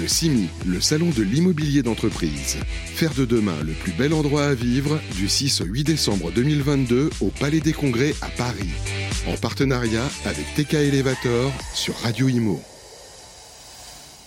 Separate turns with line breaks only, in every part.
Le CIMI, le salon de l'immobilier d'entreprise. Faire de demain le plus bel endroit à vivre du 6 au 8 décembre 2022 au Palais des Congrès à Paris. En partenariat avec TK Elevator sur Radio Imo.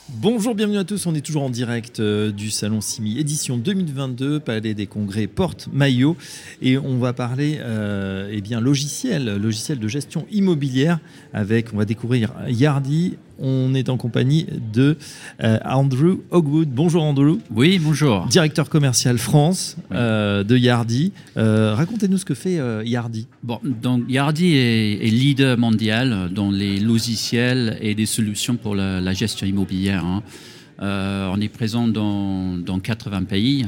Bonjour, bienvenue à tous. On est toujours en direct euh, du Salon Simi, édition 2022, Palais des Congrès, Porte Maillot. Et on va parler euh, eh bien, logiciel, logiciel de gestion immobilière avec, on va découvrir Yardi, on est en compagnie de euh, Andrew Hogwood. Bonjour Andrew.
Oui, bonjour.
Directeur commercial France euh, de Yardi. Euh, racontez-nous ce que fait Yardi.
Bon, donc Yardi est, leader mondial dans les logiciels et des solutions pour la, gestion immobilière. Hein. on est présent dans, 80 pays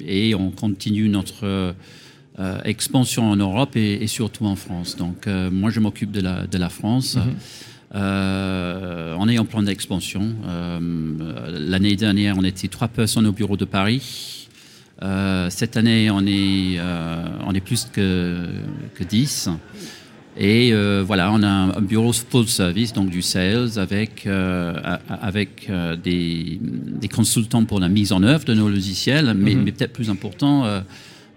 et on continue notre expansion en Europe et, surtout en France. Donc moi je m'occupe de la, de la France. Mhm. Euh, on est en plan d'expansion. Euh, l'année dernière, on était trois personnes au bureau de Paris. Euh, cette année, on est, on est plus que, que 10. Et voilà, on a un bureau full service, donc du sales, avec, avec des, des, consultants pour la mise en œuvre de nos logiciels, mais, mais peut-être plus important, euh,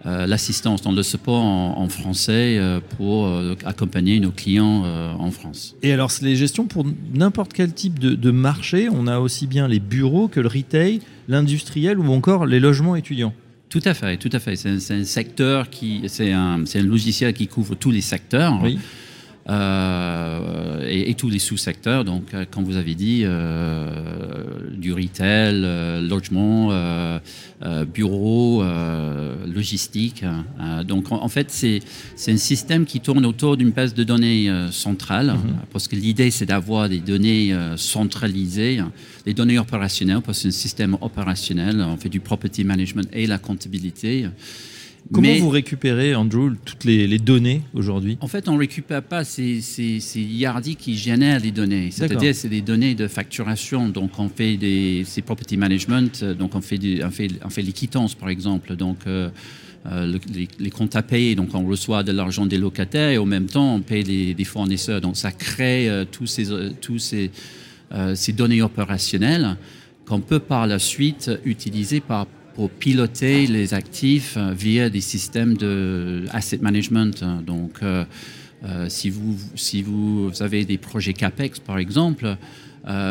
l'assistance dans le support en, français euh, pour euh, accompagner nos clients en France.
Et alors, les gestions pour n'importe quel type de, marché. On a aussi bien les bureaux que le retail, l'industriel ou encore les logements étudiants.
Tout à fait, tout à fait. C'est un, secteur qui, c'est un, un, logiciel qui couvre tous les secteurs. Oui. Euh, et, tous les sous-secteurs. Donc, euh, comme vous avez dit, euh, du retail, logement, bureau, logistique. donc, en, fait, c'est un système qui tourne autour d'une base de données centrale, mhm. parce que l'idée, c'est d'avoir des données centralisées, des données opérationnelles, parce que c'est un système opérationnel. On fait du property management et la comptabilité.
Comment vous récupérez, Andrew, toutes les, données aujourd'hui?
En fait, on ne récupère pas, c'est Yardi qui génère les données. C'est-à-dire, c'est des données de facturation. Donc, on fait des c'est property management, donc on fait, on fait, on fait les quittances, par exemple. Donc, euh, euh, les, comptes à payer, donc on reçoit de l'argent des locataires et en même temps, on paye des, fournisseurs. Donc, ça crée euh, tous ces, tous ces, ces données opérationnelles qu'on peut par la suite utiliser par pour piloter les actifs euh, via des systèmes de asset management. Donc, euh, euh, si, vous, si vous avez des projets CAPEX, par exemple,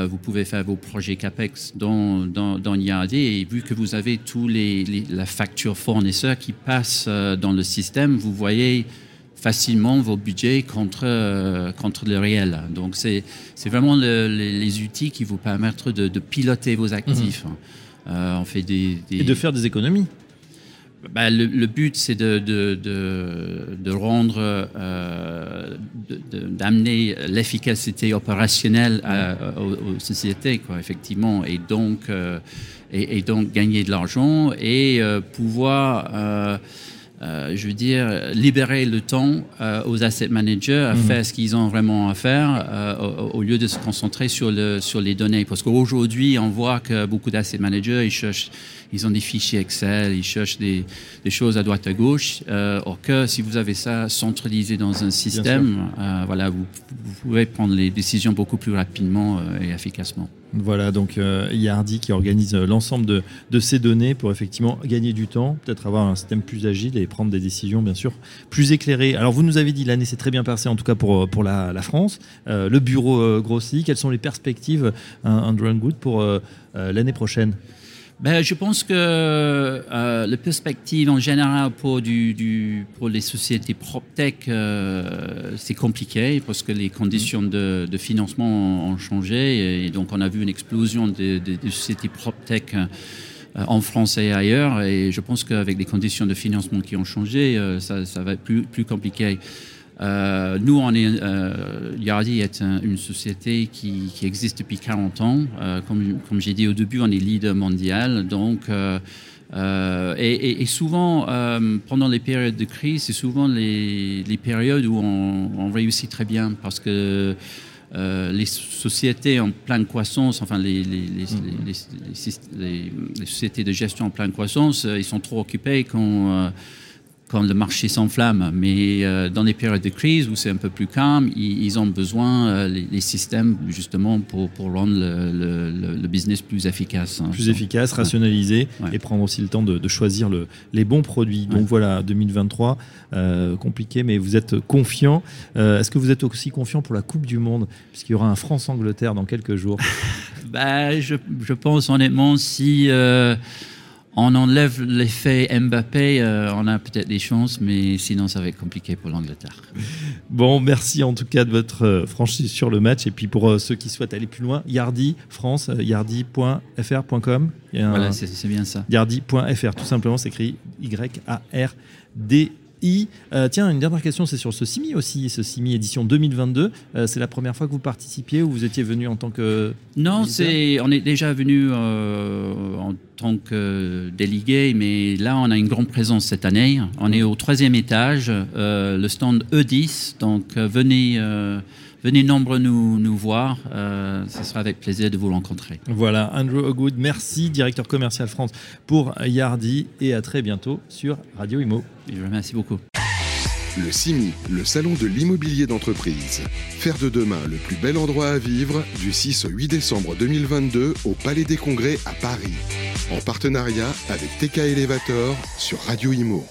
vous pouvez faire vos projets CAPEX dans, dans, dans et vu que vous avez tous les, la facture fournisseur qui passe dans le système, vous voyez facilement vos budgets contre, contre le réel. Donc, c'est vraiment les, outils qui vous permettent de, de piloter vos actifs. Mhm.
Euh, on fait des, Et de faire des économies.
Bah, le, but, c'est de, de, rendre, euh, d'amener l'efficacité opérationnelle aux, sociétés, quoi, effectivement, et donc, euh, et, donc gagner de l'argent et pouvoir je veux dire, libérer le temps euh, aux asset managers à mhm. faire ce qu'ils ont vraiment à faire euh, au, lieu de se concentrer sur, le, sur les données. Parce qu'aujourd'hui, on voit que beaucoup d'asset managers, ils cherchent, ils ont des fichiers Excel, ils cherchent des, des choses à droite à gauche. or que si vous avez ça centralisé dans un système, voilà, vous, vous, pouvez prendre les décisions beaucoup plus rapidement et efficacement.
Voilà, donc euh, il y a Hardy qui organise euh, l'ensemble de, ces données pour effectivement gagner du temps, peut-être avoir un système plus agile et prendre des décisions, bien sûr, plus éclairées. Alors, vous nous avez dit, l'année s'est très bien passée, en tout cas pour, euh, la, France. le bureau grossit. Quelles sont les perspectives, Andrew Good, pour l'année prochaine?
Ben, je pense que euh, la perspective en général pour, du, pour les sociétés PropTech, euh, c'est compliqué parce que les conditions de, financement ont, changé et donc on a vu une explosion des, sociétés PropTech euh, en France et ailleurs et je pense qu'avec les conditions de financement qui ont changé, euh, ça, ça, va être plus, plus compliqué. Euh, nous, on est, euh, Yardi est une société qui, existe depuis 40 ans. Euh, comme, comme j'ai dit au début, on est leader mondial. Donc, et, souvent, pendant les périodes de crise, c'est souvent les, périodes où on, réussit très bien parce que les sociétés en pleine croissance, enfin les, les, sociétés de gestion en pleine croissance, ils sont trop occupés quand quand le marché s'enflamme. Mais euh, dans les périodes de crise où c'est un peu plus calme, ils, ont besoin euh, les, systèmes justement pour, pour rendre le, le, business plus efficace.
Hein. plus efficace, rationalisé et prendre aussi le temps de, de choisir le, les bons produits. Donc voilà, 2023, euh, compliqué, mais vous êtes confiant. Est-ce que vous êtes aussi confiant pour la Coupe du Monde, puisqu'il y aura un France-Angleterre dans quelques jours
bah, je, je, pense honnêtement si on enlève l'effet Mbappé, euh, on a peut-être des chances, mais sinon ça va être compliqué pour l'Angleterre.
Bon, merci en tout cas de votre euh, franchise sur le match. Et puis pour euh, ceux qui souhaitent aller plus loin, Yardi France, yardi.fr.com.
Voilà, c'est bien ça.
Yardi.fr, tout simplement, c'est écrit Y-A-R-D. Euh, tiens, une dernière question, c'est sur ce CIMI aussi, ce CIMI édition 2022. Euh, c'est la première fois que vous participiez ou vous étiez venu en tant que...
Non, c'est, on est déjà venu euh, en tant que délégué, mais là, on a une grande présence cette année. On est au troisième étage, le stand E10, donc venez venez nombreux nous, nous voir. Euh, ce sera avec plaisir de vous rencontrer.
Voilà, Andrew O'Good, merci, directeur commercial France pour Yardi, et à très bientôt sur Radio Imo.
Je vous remercie beaucoup.
Le CIMI, le salon de l'immobilier d'entreprise. Faire de demain le plus bel endroit à vivre du 6 au 8 décembre 2022 au Palais des Congrès à Paris. En partenariat avec TK Elevator sur Radio Imo.